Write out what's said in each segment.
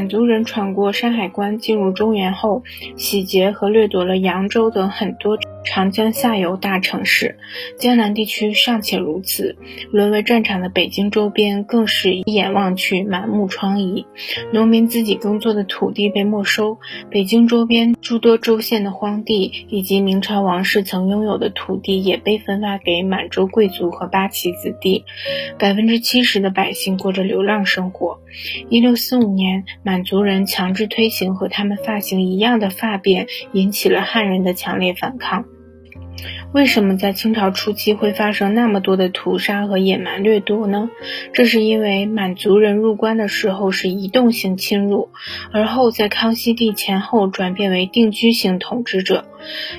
满族人闯过山海关进入中原后，洗劫和掠夺了扬州等很多长江下游大城市，江南地区尚且如此，沦为战场的北京周边更是一眼望去满目疮痍。农民自己耕作的土地被没收，北京周边诸多州县的荒地以及明朝王室曾拥有的土地也被分发给满洲贵族和八旗子弟，百分之七十的百姓过着流浪生活。一六四五年，满族人强制推行和他们发型一样的发辫，引起了汉人的强烈反抗。为什么在清朝初期会发生那么多的屠杀和野蛮掠夺呢？这是因为满族人入关的时候是移动性侵入，而后在康熙帝前后转变为定居型统治者。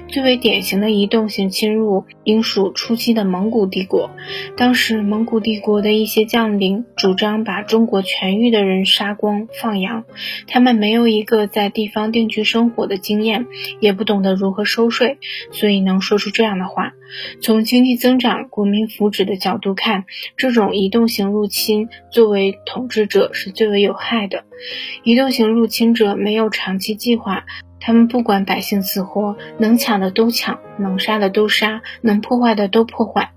最为典型的移动性侵入，应属初期的蒙古帝国。当时，蒙古帝国的一些将领主张把中国全域的人杀光放羊，他们没有一个在地方定居生活的经验，也不懂得如何收税，所以能说出这样的话。从经济增长、国民福祉的角度看，这种移动型入侵作为统治者是最为有害的。移动型入侵者没有长期计划。他们不管百姓死活，能抢的都抢，能杀的都杀，能破坏的都破坏。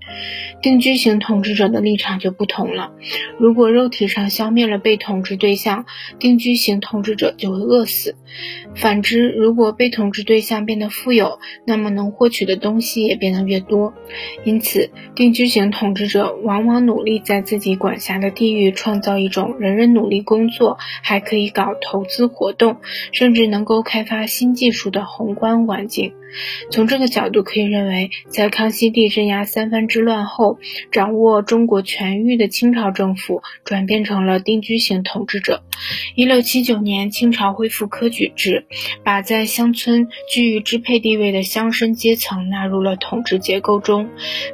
定居型统治者的立场就不同了。如果肉体上消灭了被统治对象，定居型统治者就会饿死。反之，如果被统治对象变得富有，那么能获取的东西也变得越多。因此，定居型统治者往往努力在自己管辖的地域创造一种人人努力工作，还可以搞投资活动，甚至能够开发新技术的宏观环境。从这个角度可以认为，在康熙帝镇压三藩之乱后，掌握中国全域的清朝政府转变成了定居型统治者。一六七九年，清朝恢复科举制，把在乡村居于支配地位的乡绅阶层纳入了统治结构中，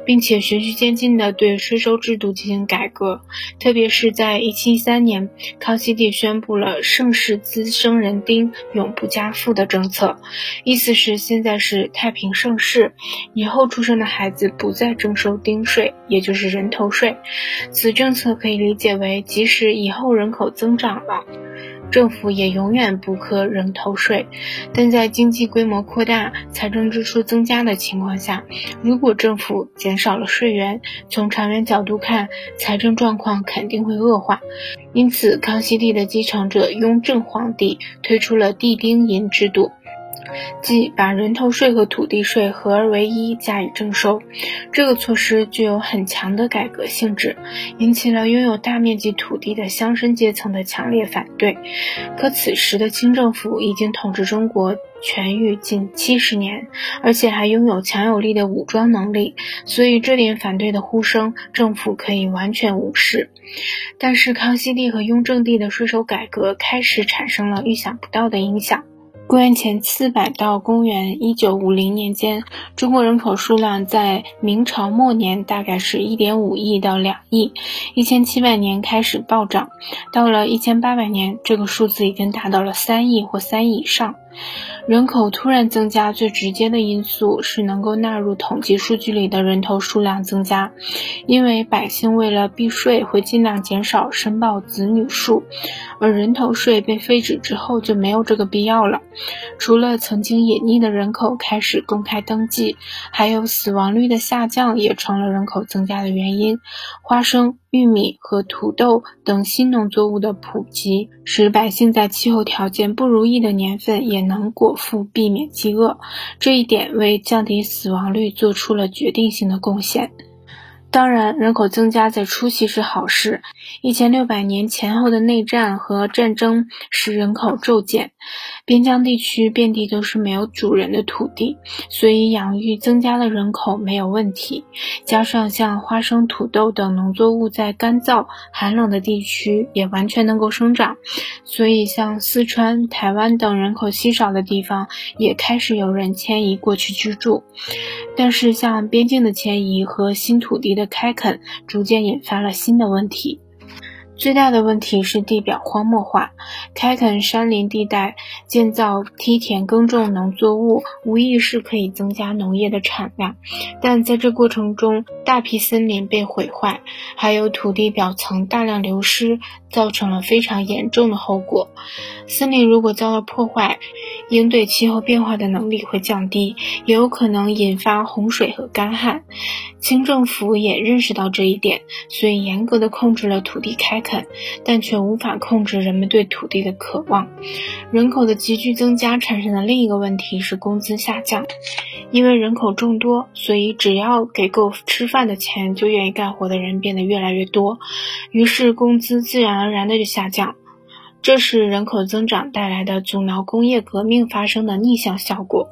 并且循序渐进地对税收制度进行改革。特别是在一七一三年，康熙帝宣布了盛世滋生人丁，永不加赋的政策，意思是现在是。太平盛世，以后出生的孩子不再征收丁税，也就是人头税。此政策可以理解为，即使以后人口增长了，政府也永远不课人头税。但在经济规模扩大、财政支出增加的情况下，如果政府减少了税源，从长远角度看，财政状况肯定会恶化。因此，康熙帝的继承者雍正皇帝推出了地丁银制度。即把人头税和土地税合而为一加以征收，这个措施具有很强的改革性质，引起了拥有大面积土地的乡绅阶层的强烈反对。可此时的清政府已经统治中国全域近七十年，而且还拥有强有力的武装能力，所以这点反对的呼声，政府可以完全无视。但是康熙帝和雍正帝的税收改革开始产生了意想不到的影响。公元前四百到公元一九五零年间，中国人口数量在明朝末年大概是一点五亿到两亿，一千七百年开始暴涨，到了一千八百年，这个数字已经达到了三亿或三亿以上。人口突然增加，最直接的因素是能够纳入统计数据里的人头数量增加，因为百姓为了避税，会尽量减少申报子女数，而人头税被废止之后就没有这个必要了。除了曾经隐匿的人口开始公开登记，还有死亡率的下降也成了人口增加的原因。花生。玉米和土豆等新农作物的普及，使百姓在气候条件不如意的年份也能果腹，避免饥饿。这一点为降低死亡率做出了决定性的贡献。当然，人口增加在初期是好事。一千六百年前后的内战和战争使人口骤减，边疆地区遍地都是没有主人的土地，所以养育增加的人口没有问题。加上像花生、土豆等农作物在干燥寒冷的地区也完全能够生长，所以像四川、台湾等人口稀少的地方也开始有人迁移过去居住。但是，像边境的迁移和新土地的开垦，逐渐引发了新的问题。最大的问题是地表荒漠化，开垦山林地带，建造梯田耕种农作物，无疑是可以增加农业的产量，但在这过程中，大批森林被毁坏，还有土地表层大量流失，造成了非常严重的后果。森林如果遭了破坏，应对气候变化的能力会降低，也有可能引发洪水和干旱。清政府也认识到这一点，所以严格的控制了土地开垦，但却无法控制人们对土地的渴望。人口的急剧增加产生的另一个问题是工资下降，因为人口众多，所以只要给够吃饭的钱，就愿意干活的人变得越来越多，于是工资自然而然的就下降。这是人口增长带来的阻挠工业革命发生的逆向效果。